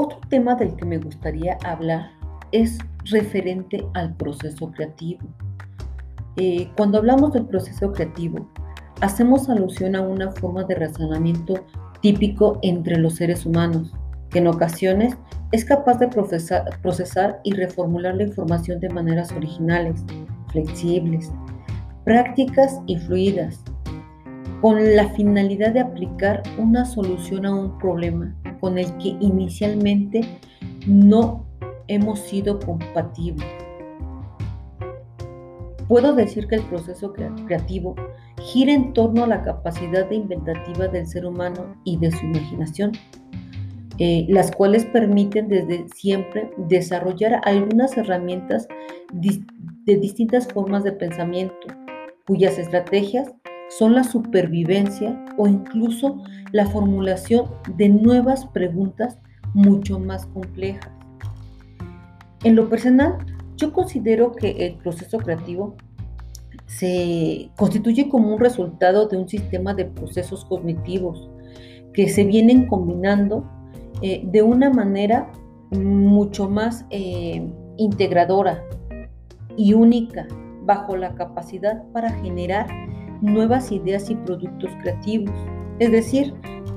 Otro tema del que me gustaría hablar es referente al proceso creativo. Eh, cuando hablamos del proceso creativo, hacemos alusión a una forma de razonamiento típico entre los seres humanos, que en ocasiones es capaz de procesar, procesar y reformular la información de maneras originales, flexibles, prácticas y fluidas, con la finalidad de aplicar una solución a un problema con el que inicialmente no hemos sido compatibles. Puedo decir que el proceso creativo gira en torno a la capacidad de inventativa del ser humano y de su imaginación, eh, las cuales permiten desde siempre desarrollar algunas herramientas de distintas formas de pensamiento, cuyas estrategias son la supervivencia o incluso la formulación de nuevas preguntas mucho más complejas. En lo personal, yo considero que el proceso creativo se constituye como un resultado de un sistema de procesos cognitivos que se vienen combinando eh, de una manera mucho más eh, integradora y única bajo la capacidad para generar nuevas ideas y productos creativos. Es decir,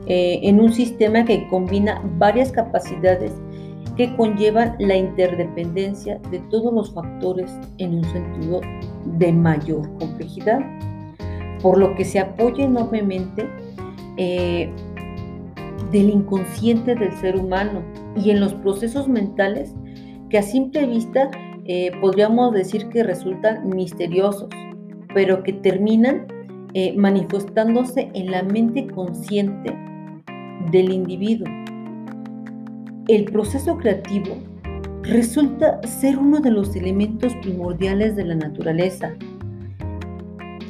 eh, en un sistema que combina varias capacidades que conllevan la interdependencia de todos los factores en un sentido de mayor complejidad, por lo que se apoya enormemente eh, del inconsciente del ser humano y en los procesos mentales que a simple vista eh, podríamos decir que resultan misteriosos, pero que terminan eh, manifestándose en la mente consciente del individuo. El proceso creativo resulta ser uno de los elementos primordiales de la naturaleza,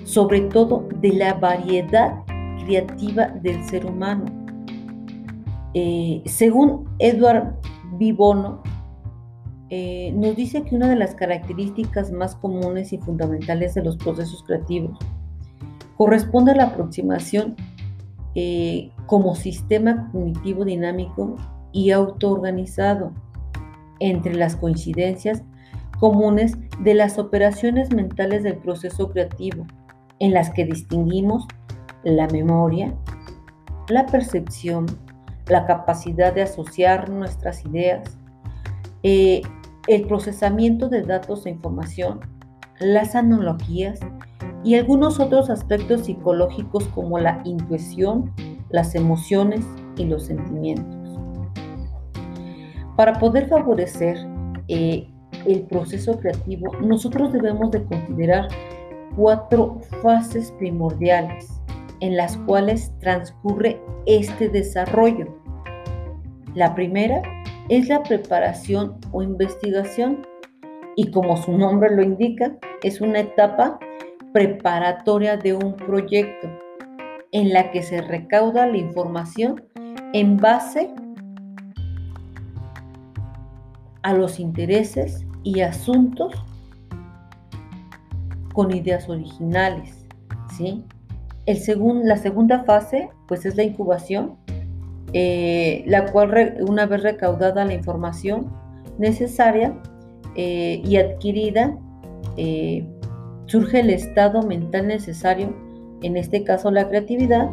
sobre todo de la variedad creativa del ser humano. Eh, según Edward Vibono, eh, nos dice que una de las características más comunes y fundamentales de los procesos creativos corresponde a la aproximación eh, como sistema cognitivo dinámico y autoorganizado entre las coincidencias comunes de las operaciones mentales del proceso creativo, en las que distinguimos la memoria, la percepción, la capacidad de asociar nuestras ideas, eh, el procesamiento de datos e información, las analogías y algunos otros aspectos psicológicos como la intuición, las emociones y los sentimientos. Para poder favorecer eh, el proceso creativo, nosotros debemos de considerar cuatro fases primordiales en las cuales transcurre este desarrollo. La primera es la preparación o investigación y como su nombre lo indica, es una etapa preparatoria de un proyecto en la que se recauda la información en base a los intereses y asuntos con ideas originales, ¿sí? El la segunda fase, pues es la incubación, eh, la cual una vez recaudada la información necesaria eh, y adquirida, eh, surge el estado mental necesario, en este caso la creatividad,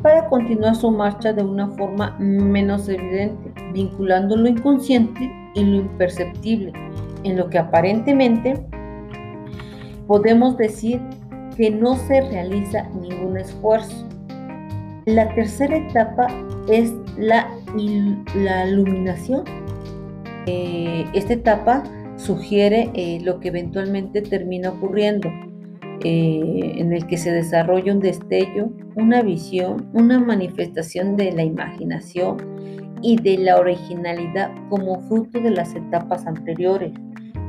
para continuar su marcha de una forma menos evidente, vinculando lo inconsciente y lo imperceptible, en lo que aparentemente podemos decir que no se realiza ningún esfuerzo. La tercera etapa es la, iluminación. Eh, esta etapa sugiere eh, lo que eventualmente termina ocurriendo, eh, en el que se desarrolla un destello, una visión, una manifestación de la imaginación y de la originalidad como fruto de las etapas anteriores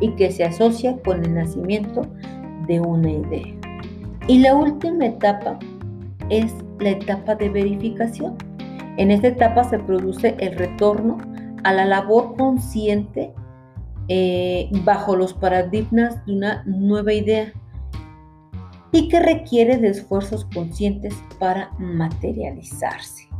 y que se asocia con el nacimiento de una idea. Y la última etapa es la etapa de verificación. En esta etapa se produce el retorno a la labor consciente eh, bajo los paradigmas de una nueva idea y que requiere de esfuerzos conscientes para materializarse.